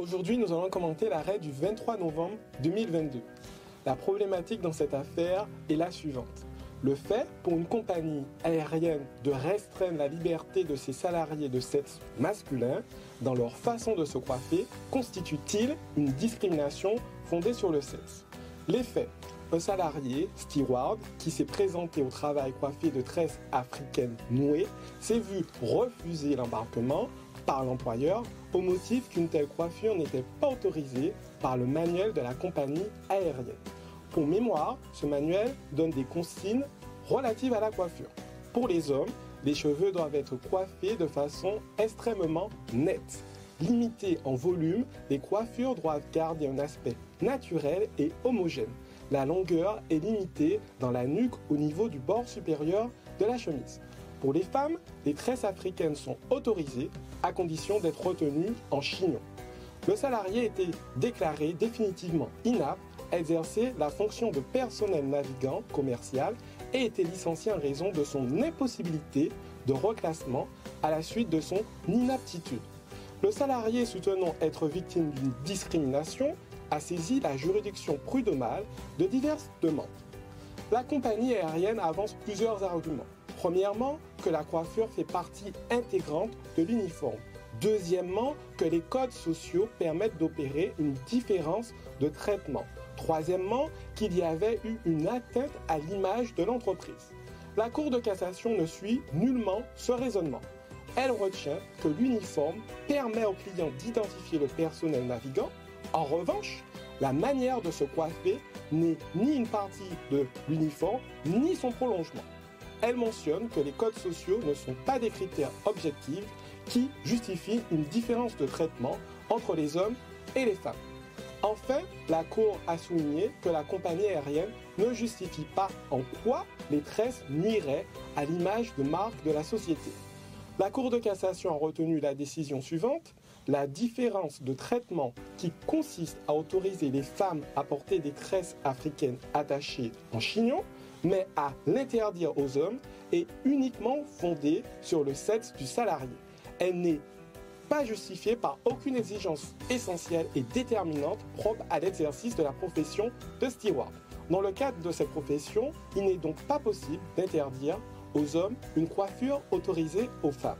Aujourd'hui, nous allons commenter l'arrêt du 23 novembre 2022. La problématique dans cette affaire est la suivante. Le fait pour une compagnie aérienne de restreindre la liberté de ses salariés de sexe masculin dans leur façon de se coiffer constitue-t-il une discrimination fondée sur le sexe? Les faits. Un salarié, steward, qui s'est présenté au travail coiffé de tresses africaines nouées, s'est vu refuser l'embarquement par l'employeur au motif qu'une telle coiffure n'était pas autorisée par le manuel de la compagnie aérienne. Pour mémoire, ce manuel donne des consignes relatives à la coiffure. Pour les hommes, les cheveux doivent être coiffés de façon extrêmement nette. Limitées en volume, les coiffures doivent garder un aspect naturel et homogène. La longueur est limitée dans la nuque au niveau du bord supérieur de la chemise. Pour les femmes, les tresses africaines sont autorisées à condition d'être retenues en chignon. Le salarié était déclaré définitivement inapte à exercer la fonction de personnel navigant commercial et était licencié en raison de son impossibilité de reclassement à la suite de son inaptitude. Le salarié soutenant être victime d'une discrimination a saisi la juridiction prud'homale de diverses demandes. La compagnie aérienne avance plusieurs arguments. Premièrement, que la coiffure fait partie intégrante de l'uniforme. Deuxièmement, que les codes sociaux permettent d'opérer une différence de traitement. Troisièmement, qu'il y avait eu une atteinte à l'image de l'entreprise. La Cour de cassation ne suit nullement ce raisonnement. Elle retient que l'uniforme permet aux clients d'identifier le personnel navigant. En revanche, la manière de se coiffer n'est ni une partie de l'uniforme, ni son prolongement elle mentionne que les codes sociaux ne sont pas des critères objectifs qui justifient une différence de traitement entre les hommes et les femmes. Enfin, la Cour a souligné que la compagnie aérienne ne justifie pas en quoi les tresses nuiraient à l'image de marque de la société. La Cour de cassation a retenu la décision suivante. La différence de traitement qui consiste à autoriser les femmes à porter des tresses africaines attachées en chignon mais à l'interdire aux hommes est uniquement fondée sur le sexe du salarié. Elle n'est pas justifiée par aucune exigence essentielle et déterminante propre à l'exercice de la profession de steward. Dans le cadre de cette profession, il n'est donc pas possible d'interdire aux hommes une coiffure autorisée aux femmes.